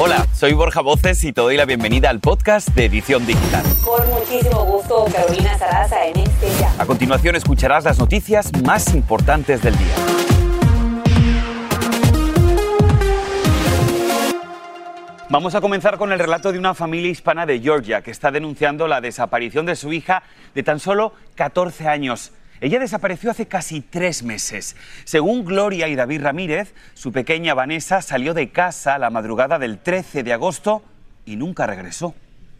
Hola, soy Borja Voces y te doy la bienvenida al podcast de Edición Digital. Con muchísimo gusto, Carolina Sarasa en este ya. A continuación escucharás las noticias más importantes del día. Vamos a comenzar con el relato de una familia hispana de Georgia que está denunciando la desaparición de su hija de tan solo 14 años. Ella desapareció hace casi tres meses. Según Gloria y David Ramírez, su pequeña Vanessa salió de casa la madrugada del 13 de agosto y nunca regresó.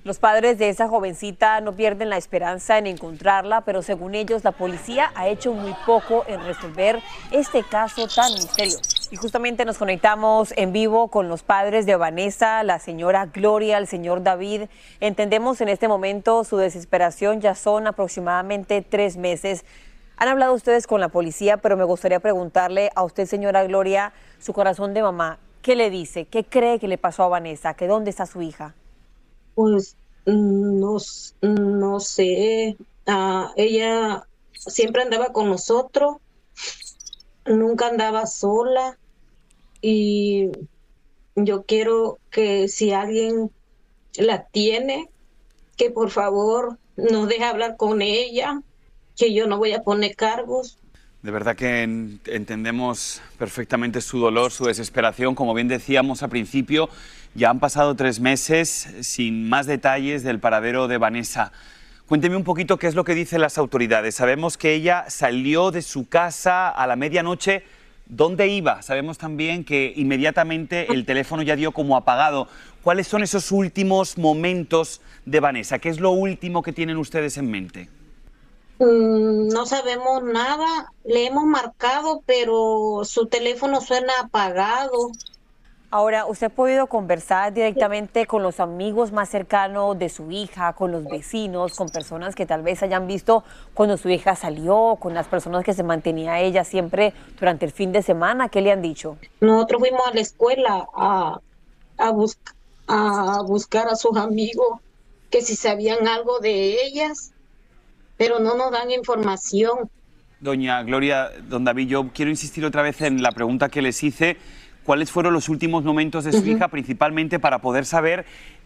Los padres de esa jovencita no pierden la esperanza en encontrarla, pero según ellos la policía ha hecho muy poco en resolver este caso tan misterioso. Y justamente nos conectamos en vivo con los padres de Vanessa, la señora Gloria, el señor David. Entendemos en este momento su desesperación, ya son aproximadamente tres meses. Han hablado ustedes con la policía, pero me gustaría preguntarle a usted, señora Gloria, su corazón de mamá, ¿qué le dice? ¿Qué cree que le pasó a Vanessa? ¿Que dónde está su hija? Pues no, no sé. Ah, ella siempre andaba con nosotros, nunca andaba sola y yo quiero que si alguien la tiene, que por favor nos deje hablar con ella que yo no voy a poner cargos. De verdad que entendemos perfectamente su dolor, su desesperación. Como bien decíamos al principio, ya han pasado tres meses sin más detalles del paradero de Vanessa. Cuénteme un poquito qué es lo que dicen las autoridades. Sabemos que ella salió de su casa a la medianoche. ¿Dónde iba? Sabemos también que inmediatamente el teléfono ya dio como apagado. ¿Cuáles son esos últimos momentos de Vanessa? ¿Qué es lo último que tienen ustedes en mente? Mm, no sabemos nada, le hemos marcado, pero su teléfono suena apagado. Ahora, ¿usted ha podido conversar directamente con los amigos más cercanos de su hija, con los vecinos, con personas que tal vez hayan visto cuando su hija salió, con las personas que se mantenía ella siempre durante el fin de semana? ¿Qué le han dicho? Nosotros fuimos a la escuela a, a, a buscar a sus amigos, que si sabían algo de ellas pero no nos dan información. Doña Gloria, don David, yo quiero insistir otra vez en la pregunta que les hice. ¿Cuáles fueron los últimos momentos de su hija, principalmente para poder saber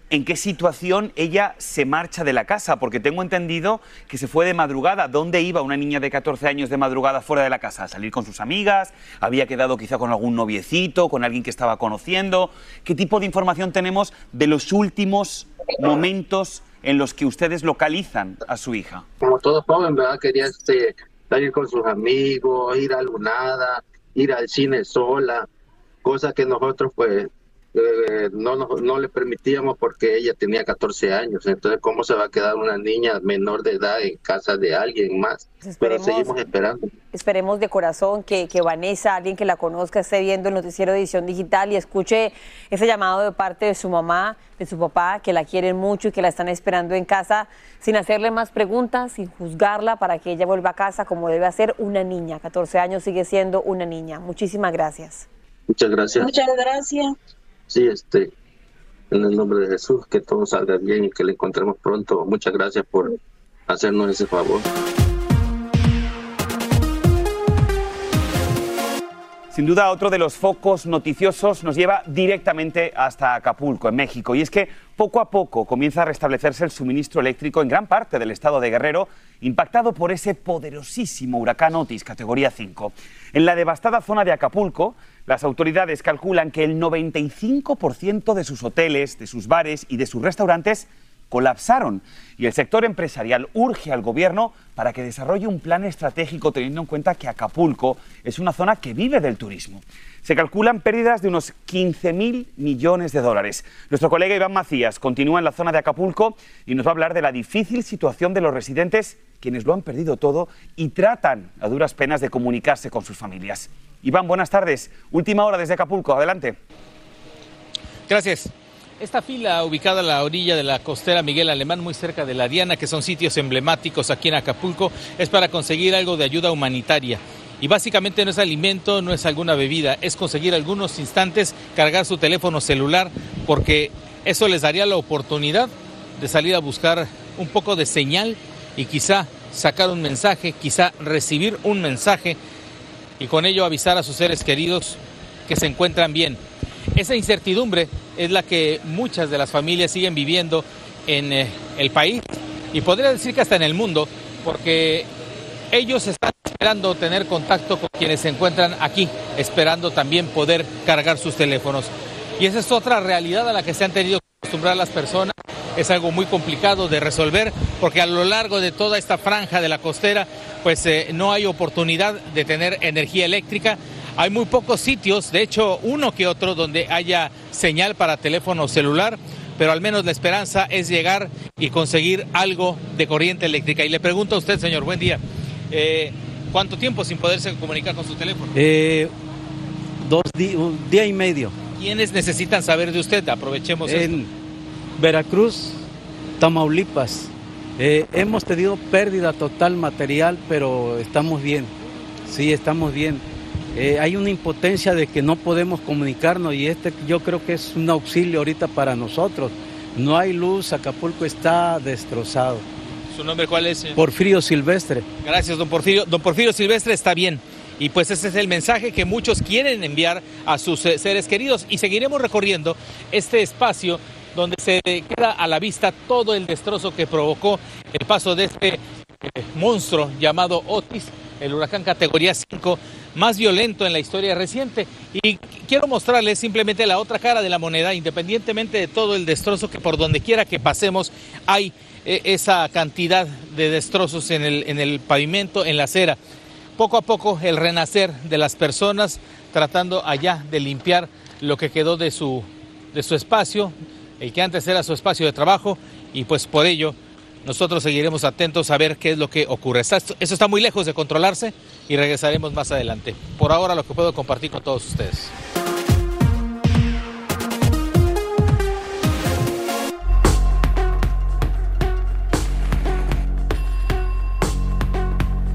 en qué situación ella se marcha de la casa? Porque tengo entendido que se fue de madrugada. ¿Dónde iba una niña de 14 años de madrugada fuera de la casa? ¿A salir con sus amigas? ¿Había quedado quizá con algún noviecito, con alguien que estaba conociendo? ¿Qué tipo de información tenemos de los últimos momentos en los que ustedes localizan a su hija? Como todo joven, ¿verdad? Quería este, salir con sus amigos, ir a Lunada, ir al cine sola, cosa que nosotros pues eh, no, no, le permitíamos porque ella tenía 14 años. Entonces, ¿cómo se va a quedar una niña menor de edad en casa de alguien más? Pues Pero seguimos esperando. Esperemos de corazón que, que, Vanessa, alguien que la conozca, esté viendo el noticiero de edición digital y escuche ese llamado de parte de su mamá, de su papá, que la quieren mucho y que la están esperando en casa, sin hacerle más preguntas, sin juzgarla, para que ella vuelva a casa como debe hacer una niña. 14 años sigue siendo una niña. Muchísimas gracias. Muchas gracias. Muchas gracias sí, este, en el nombre de Jesús, que todo salga bien y que le encontremos pronto. Muchas gracias por hacernos ese favor. Sin duda, otro de los focos noticiosos nos lleva directamente hasta Acapulco, en México. Y es que poco a poco comienza a restablecerse el suministro eléctrico en gran parte del estado de Guerrero, impactado por ese poderosísimo huracán Otis, categoría 5. En la devastada zona de Acapulco, las autoridades calculan que el 95% de sus hoteles, de sus bares y de sus restaurantes colapsaron y el sector empresarial urge al gobierno para que desarrolle un plan estratégico teniendo en cuenta que Acapulco es una zona que vive del turismo. Se calculan pérdidas de unos 15.000 millones de dólares. Nuestro colega Iván Macías continúa en la zona de Acapulco y nos va a hablar de la difícil situación de los residentes quienes lo han perdido todo y tratan a duras penas de comunicarse con sus familias. Iván, buenas tardes. Última hora desde Acapulco. Adelante. Gracias. Esta fila ubicada a la orilla de la costera Miguel Alemán, muy cerca de la Diana, que son sitios emblemáticos aquí en Acapulco, es para conseguir algo de ayuda humanitaria. Y básicamente no es alimento, no es alguna bebida, es conseguir algunos instantes, cargar su teléfono celular, porque eso les daría la oportunidad de salir a buscar un poco de señal y quizá sacar un mensaje, quizá recibir un mensaje y con ello avisar a sus seres queridos que se encuentran bien. Esa incertidumbre es la que muchas de las familias siguen viviendo en eh, el país y podría decir que hasta en el mundo, porque ellos están esperando tener contacto con quienes se encuentran aquí, esperando también poder cargar sus teléfonos. Y esa es otra realidad a la que se han tenido que acostumbrar las personas. Es algo muy complicado de resolver porque a lo largo de toda esta franja de la costera pues eh, no hay oportunidad de tener energía eléctrica. Hay muy pocos sitios, de hecho uno que otro, donde haya señal para teléfono celular, pero al menos la esperanza es llegar y conseguir algo de corriente eléctrica. Y le pregunto a usted, señor, buen día, eh, ¿cuánto tiempo sin poderse comunicar con su teléfono? Eh, dos días, un día y medio. ¿Quiénes necesitan saber de usted? Aprovechemos En esto. Veracruz, Tamaulipas. Eh, hemos tenido pérdida total material, pero estamos bien. Sí, estamos bien. Eh, hay una impotencia de que no podemos comunicarnos y este yo creo que es un auxilio ahorita para nosotros. No hay luz, Acapulco está destrozado. ¿Su nombre cuál es? señor? Porfirio Silvestre. Gracias, don Porfirio. Don Porfirio Silvestre está bien. Y pues ese es el mensaje que muchos quieren enviar a sus eh, seres queridos. Y seguiremos recorriendo este espacio donde se queda a la vista todo el destrozo que provocó el paso de este eh, monstruo llamado Otis, el huracán categoría 5 más violento en la historia reciente. Y quiero mostrarles simplemente la otra cara de la moneda, independientemente de todo el destrozo que por donde quiera que pasemos hay eh, esa cantidad de destrozos en el, en el pavimento, en la acera. Poco a poco el renacer de las personas tratando allá de limpiar lo que quedó de su, de su espacio, el que antes era su espacio de trabajo, y pues por ello nosotros seguiremos atentos a ver qué es lo que ocurre. Está- Eso está muy lejos de controlarse y regresaremos más adelante. Por ahora lo que puedo compartir con todos ustedes.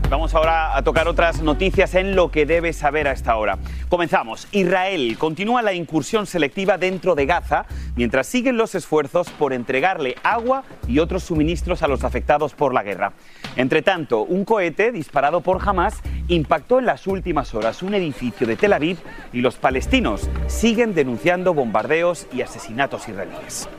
Vamos ahora a tocar otras noticias en lo que debes saber a esta hora. Comenzamos. Israel continúa la incursión selectiva dentro de Gaza mientras siguen los esfuerzos por entregarle agua y otros suministros a los afectados por la guerra. Entre tanto, un cohete disparado por Hamas impactó en las últimas horas un edificio de Tel Aviv y los palestinos siguen denunciando bombardeos y asesinatos israelíes.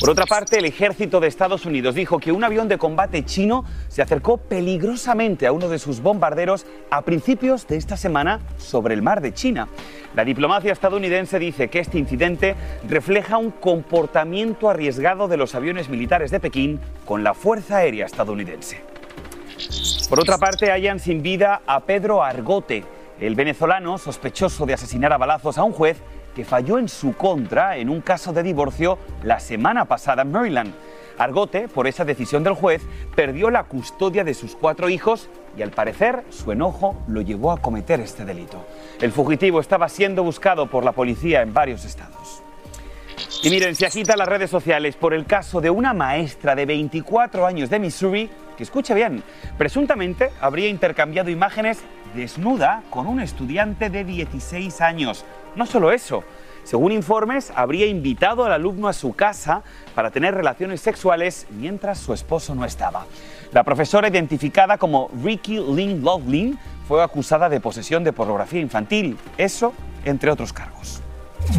Por otra parte, el ejército de Estados Unidos dijo que un avión de combate chino se acercó peligrosamente a uno de sus bombarderos a principios de esta semana sobre el mar de China. La diplomacia estadounidense dice que este incidente refleja un comportamiento arriesgado de los aviones militares de Pekín con la Fuerza Aérea estadounidense. Por otra parte, hallan sin vida a Pedro Argote, el venezolano sospechoso de asesinar a balazos a un juez que falló en su contra en un caso de divorcio la semana pasada en Maryland. Argote, por esa decisión del juez, perdió la custodia de sus cuatro hijos y al parecer su enojo lo llevó a cometer este delito. El fugitivo estaba siendo buscado por la policía en varios estados. Y miren, se agitan las redes sociales por el caso de una maestra de 24 años de Missouri que, escuche bien, presuntamente habría intercambiado imágenes desnuda con un estudiante de 16 años. No solo eso, según informes, habría invitado al alumno a su casa para tener relaciones sexuales mientras su esposo no estaba. La profesora, identificada como Ricky Lynn Loughlin, fue acusada de posesión de pornografía infantil, eso entre otros cargos.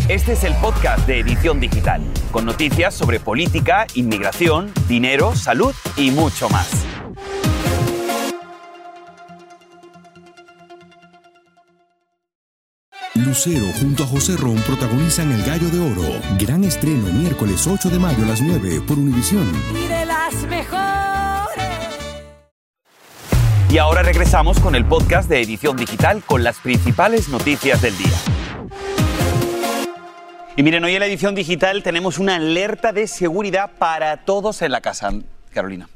Este es el podcast de Edición Digital, con noticias sobre política, inmigración, dinero, salud y mucho más. Lucero junto a José Ron protagonizan El Gallo de Oro. Gran estreno miércoles 8 de mayo a las 9 por Univisión. Y de las mejores. Y ahora regresamos con el podcast de Edición Digital con las principales noticias del día. Y miren, hoy en la edición digital tenemos una alerta de seguridad para todos en la casa. Carolina.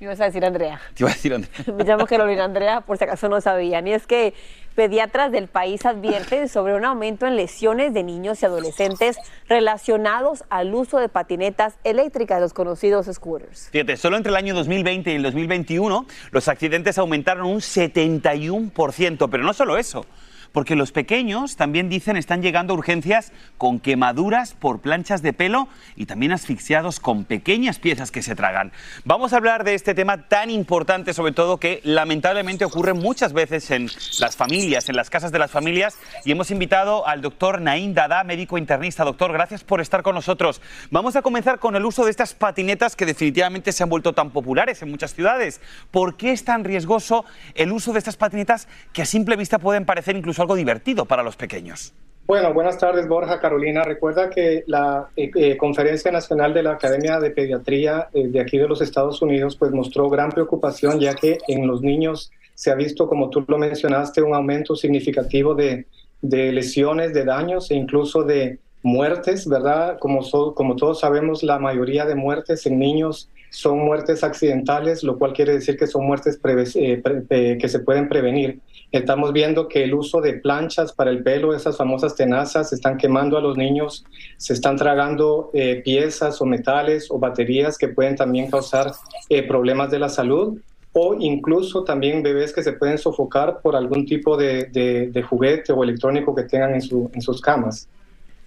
Me ibas a decir Andrea. Te iba a decir Andrea. Me llamo Carolina Andrea, por si acaso no sabían. Y es que pediatras del país advierten sobre un aumento en lesiones de niños y adolescentes relacionados al uso de patinetas eléctricas, los conocidos scooters. Fíjate, solo entre el año 2020 y el 2021 los accidentes aumentaron un 71%, pero no solo eso. Porque los pequeños también dicen están llegando a urgencias con quemaduras por planchas de pelo y también asfixiados con pequeñas piezas que se tragan. Vamos a hablar de este tema tan importante, sobre todo que lamentablemente ocurre muchas veces en las familias, en las casas de las familias. Y hemos invitado al doctor Naín Dada, médico internista. Doctor, gracias por estar con nosotros. Vamos a comenzar con el uso de estas patinetas que definitivamente se han vuelto tan populares en muchas ciudades. ¿Por qué es tan riesgoso el uso de estas patinetas que a simple vista pueden parecer algo divertido para los pequeños. Bueno, buenas tardes Borja, Carolina. Recuerda que la eh, eh, Conferencia Nacional de la Academia de Pediatría eh, de aquí de los Estados Unidos pues mostró gran preocupación ya que en los niños se ha visto, como tú lo mencionaste, un aumento significativo de, lesiones, de daños e incluso de muertes, ¿verdad? Como, como todos sabemos, la mayoría de muertes en niños son muertes accidentales, lo cual quiere decir que son muertes que se pueden prevenir. Estamos viendo que el uso de planchas para el pelo, esas famosas tenazas, están quemando a los niños, se están tragando eh, piezas o metales o baterías que pueden también causar eh, problemas de la salud o incluso también bebés que se pueden sofocar por algún tipo de, juguete o electrónico que tengan en, en sus camas.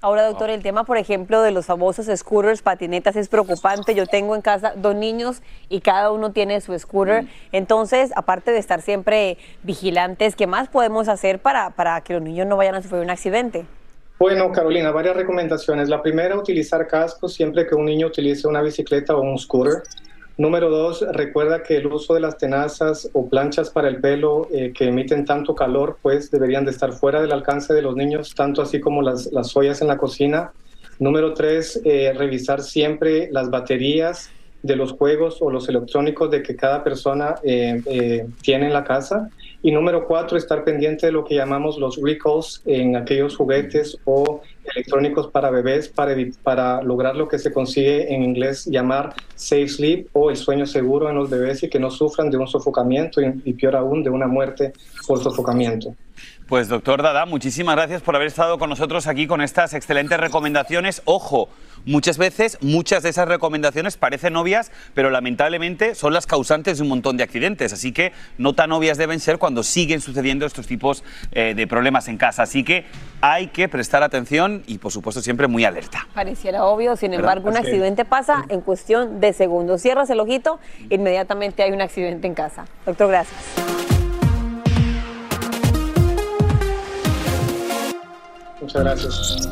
Ahora, doctor, el tema, por ejemplo, de los famosos scooters, patinetas, es preocupante. Yo tengo en casa dos niños y cada uno tiene su scooter. Mm. Entonces, aparte de estar siempre vigilantes, ¿qué más podemos hacer para, para que los niños no vayan a sufrir un accidente? Bueno, Carolina, varias recomendaciones. La primera, utilizar cascos siempre que un niño utilice una bicicleta o un scooter. Número dos, recuerda que el uso de las tenazas o planchas para el pelo eh, que emiten tanto calor, pues deberían de estar fuera del alcance de los niños, tanto así como las, las ollas en la cocina. Número tres, eh, revisar siempre las baterías de los juegos o los electrónicos de que cada persona eh, tiene en la casa. Y número cuatro, estar pendiente de lo que llamamos los recalls en aquellos juguetes o electrónicos para bebés para, para lograr lo que se consigue en inglés llamar safe sleep o el sueño seguro en los bebés y que no sufran de un sofocamiento y, y peor aún de una muerte por sofocamiento. Pues doctor Dada, muchísimas gracias por haber estado con nosotros aquí con estas excelentes recomendaciones. Ojo, muchas veces muchas de esas recomendaciones parecen obvias, pero lamentablemente son las causantes de un montón de accidentes. Así que no tan obvias deben ser cuando siguen sucediendo estos tipos eh, de problemas en casa. Así que hay que prestar atención y por supuesto siempre muy alerta. Pareciera obvio, sin embargo, un accidente pasa en cuestión de segundos. Cierras el ojito, inmediatamente hay un accidente en casa. Doctor, gracias. Muchas gracias.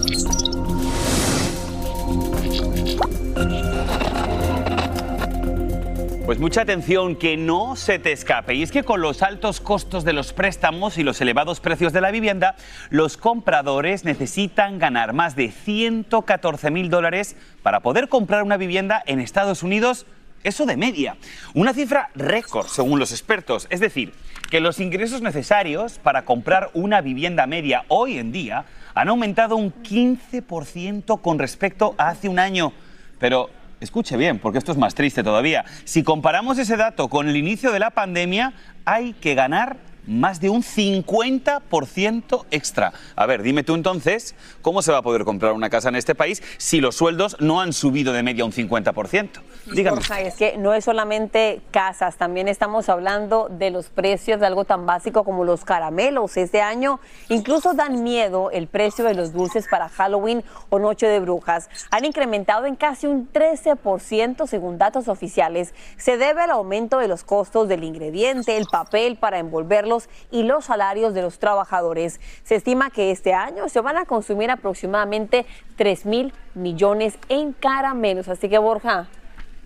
Pues mucha atención, que no se te escape. Y es que con los altos costos de los préstamos y los elevados precios de la vivienda, los compradores necesitan ganar más de 114 mil dólares para poder comprar una vivienda en Estados Unidos. Eso de media. Una cifra récord, según los expertos. Es decir, que los ingresos necesarios para comprar una vivienda media hoy en día han aumentado un 15% con respecto a hace un año. Pero escuche bien, porque esto es más triste todavía. Si comparamos ese dato con el inicio de la pandemia, hay que ganar más de un 50% extra. A ver, dime tú entonces, ¿cómo se va a poder comprar una casa en este país si los sueldos no han subido de media un 50%? Dígame. es que no es solamente casas, también estamos hablando de los precios de algo tan básico como los caramelos. Este año incluso dan miedo el precio de los dulces para Halloween o Noche de Brujas. Han incrementado en casi un 13% según datos oficiales. Se debe al aumento de los costos del ingrediente, el papel para envolverlo y los salarios de los trabajadores. Se estima que este año se van a consumir aproximadamente 3 mil millones en caramelos. Así que Borja,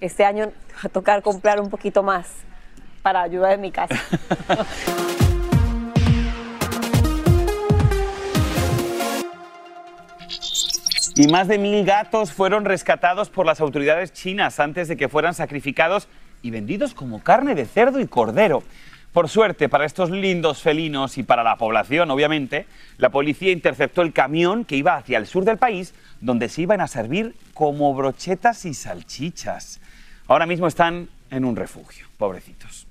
este año va a tocar comprar un poquito más para ayudar en mi casa. Y más de mil gatos fueron rescatados por las autoridades chinas antes de que fueran sacrificados y vendidos como carne de cerdo y cordero. Por suerte, para estos lindos felinos y para la población, obviamente, la policía interceptó el camión que iba hacia el sur del país, donde se iban a servir como brochetas y salchichas. Ahora mismo están en un refugio. Pobrecitos.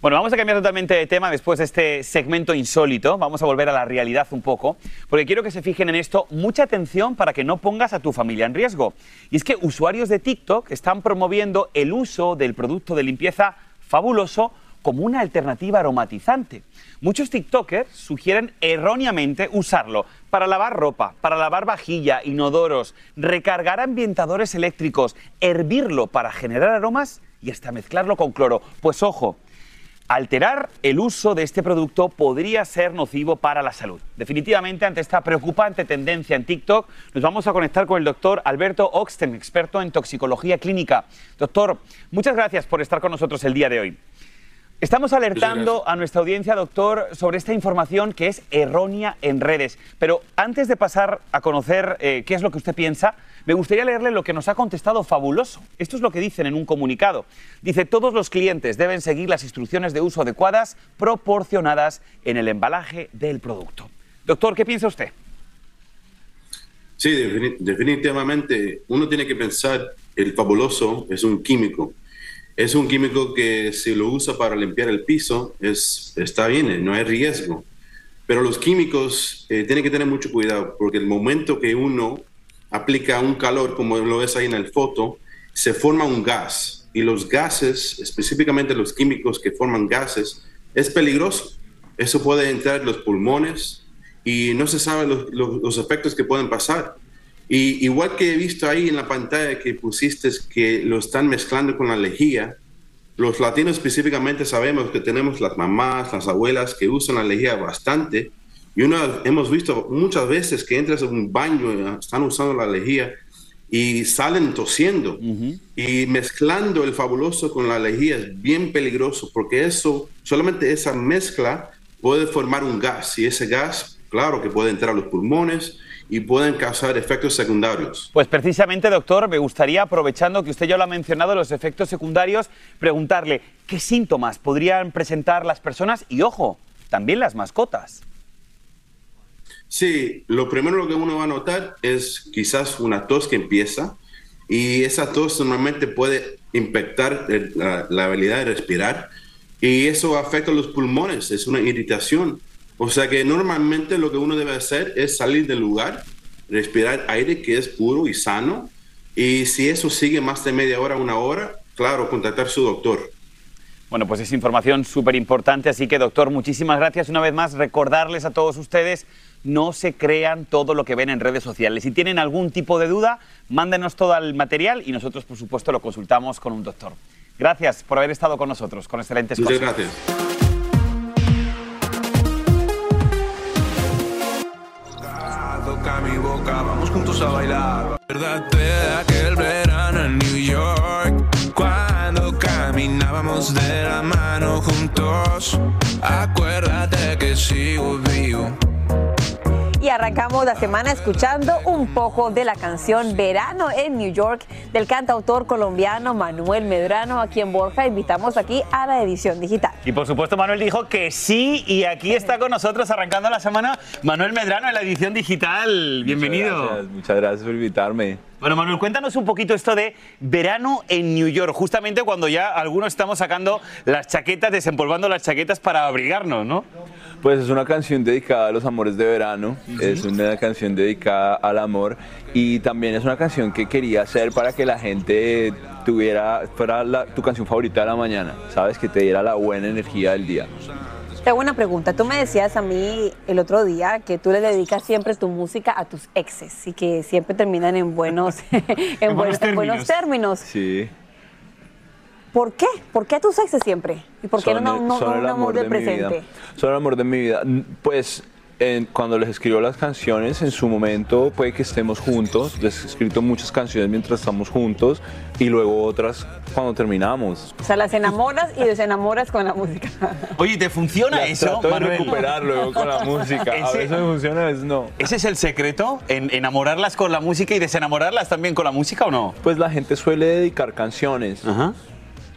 Bueno, vamos a cambiar totalmente de tema después de este segmento insólito. Vamos a volver a la realidad un poco, porque quiero que se fijen en esto. Mucha atención para que no pongas a tu familia en riesgo. Y es que usuarios de TikTok están promoviendo el uso del producto de limpieza fabuloso como una alternativa aromatizante. Muchos TikTokers sugieren erróneamente usarlo para lavar ropa, para lavar vajilla, inodoros, recargar ambientadores eléctricos, hervirlo para generar aromas y hasta mezclarlo con cloro. Pues ojo, alterar el uso de este producto podría ser nocivo para la salud. Definitivamente, ante esta preocupante tendencia en TikTok, nos vamos a conectar con el doctor Alberto Oxten, experto en toxicología clínica. Doctor, muchas gracias por estar con nosotros el día de hoy. Estamos alertando a nuestra audiencia, doctor, sobre esta información que es errónea en redes. Pero antes de pasar a conocer eh, qué es lo que usted piensa, me gustaría leerle lo que nos ha contestado Fabuloso. Esto es lo que dicen en un comunicado. Dice, todos los clientes deben seguir las instrucciones de uso adecuadas proporcionadas en el embalaje del producto. Doctor, ¿qué piensa usted? Sí, defini- definitivamente uno tiene que pensar, el fabuloso es un químico. Es un químico que si lo usa para limpiar el piso, es, está bien, eh, no hay riesgo. Pero los químicos eh, tienen que tener mucho cuidado, porque el momento que uno aplica un calor, como lo ves ahí en el foto, se forma un gas. Y los gases, específicamente los químicos que forman gases, es peligroso. Eso puede entrar en los pulmones y no se sabe los, los- los efectos que pueden pasar. Y igual que he visto ahí en la pantalla que pusiste que lo están mezclando con la lejía, los latinos específicamente sabemos que tenemos las mamás, las abuelas que usan la lejía bastante. Y uno, hemos visto muchas veces que entras a un baño, eh, están usando la lejía y salen tosiendo. Y mezclando el fabuloso con la lejía es bien peligroso porque eso, solamente esa mezcla puede formar un gas. Y ese gas, claro que puede entrar a los pulmones y pueden causar efectos secundarios. Pues precisamente, doctor, me gustaría, aprovechando que usted ya lo ha mencionado, los efectos secundarios, preguntarle qué síntomas podrían presentar las personas y, ojo, también las mascotas. Sí, lo primero que uno va a notar es quizás una tos que empieza y esa tos normalmente puede impactar el- la, la habilidad de respirar y eso afecta los pulmones, es una irritación. O sea que normalmente lo que uno debe hacer es salir del lugar, respirar aire que es puro y sano y si eso sigue más de media hora, una hora, claro, contactar a su doctor. Bueno, pues es información súper importante, así que doctor, muchísimas gracias. Una vez más, recordarles a todos ustedes, no se crean todo lo que ven en redes sociales. Si tienen algún tipo de duda, mándenos todo el material y nosotros, por supuesto, lo consultamos con un doctor. Gracias por haber estado con nosotros, con excelentes Muchas gracias. Boca, vamos juntos a bailar. Acuérdate de aquel verano en New York, cuando caminábamos de la mano juntos. Acuérdate que sigo vivo. Arrancamos la semana escuchando un poco de la canción Verano en New York del cantautor colombiano Manuel Medrano, a quien Borja invitamos aquí a la edición digital. Y por supuesto, Manuel dijo que sí, y aquí está con nosotros arrancando la semana Manuel Medrano en la edición digital. Bienvenido. Muchas gracias, muchas gracias por invitarme. Bueno, Manuel, cuéntanos un poquito esto de verano en New York, justamente cuando ya algunos estamos sacando las chaquetas, desempolvando las chaquetas para abrigarnos, ¿no? Pues es una canción dedicada a los amores de verano, es una canción dedicada al amor y también es una canción que quería hacer para que la gente tuviera, fuera la- tu canción favorita de la mañana, ¿sabes? Que te diera la buena energía del día. Te hago una pregunta. Tú me decías a mí el otro día que tú le dedicas siempre tu música a tus exes y que siempre terminan en buenos, en buenos, en buenos términos. Sí. ¿Por qué? ¿Por qué a tus exes siempre? ¿Y por qué Son no, no, son no el un amor del de mi vida. presente? Son el amor de mi vida. Pues en- cuando les escribo las canciones, en su momento puede que estemos juntos. Les he escrito muchas canciones mientras estamos juntos y luego otras cuando terminamos. O sea, las enamoras y desenamoras con la música. Oye, ¿te funciona Las eso, trato de Manuel? recuperar luego con la música. A Ese- veces me funciona, a veces no. ¿Ese es el secreto? ¿En enamorarlas con la música y desenamorarlas también con la música o no? Pues la gente suele dedicar canciones.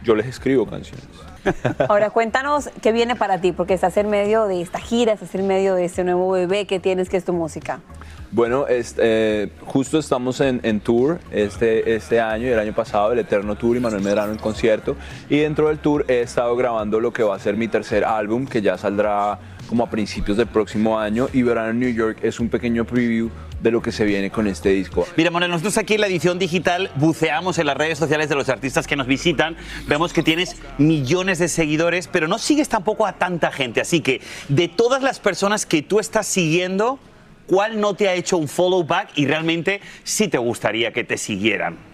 Yo les escribo canciones. Ahora cuéntanos qué viene para ti, porque estás en medio de esta gira, estás en medio de este nuevo bebé que tienes, que es tu música. Bueno, este, justo estamos en, tour este, este año y el año pasado, el Eterno Tour y Manuel Medrano en concierto. Y dentro del tour he estado grabando lo que va a ser mi tercer álbum, que ya saldrá como a principios del próximo año. Y Verano en New York es un pequeño preview de lo que se viene con este disco. Mira, Manuel, nosotros aquí en la edición digital buceamos en las redes sociales de los artistas que nos visitan. Vemos que tienes millones de seguidores, pero no sigues tampoco a tanta gente. Así que de todas las personas que tú estás siguiendo, ¿cuál no te ha hecho un follow back y realmente sí te gustaría que te siguieran?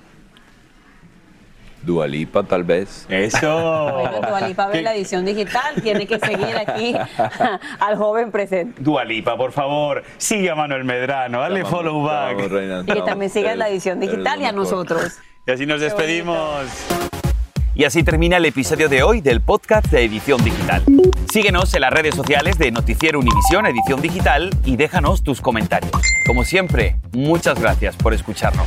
Dualipa, tal vez. Eso. Bueno, Dualipa ve la edición digital, tiene que seguir aquí al joven presente. Dualipa, por favor, sigue a Manuel Medrano, dale follow back. y que también siga la edición digital y a nosotros. Y así nos despedimos. Y así termina el episodio de hoy del podcast de Edición Digital. Síguenos en las redes sociales de Noticiero Univisión Edición Digital y déjanos tus comentarios. Como siempre, muchas gracias por escucharnos.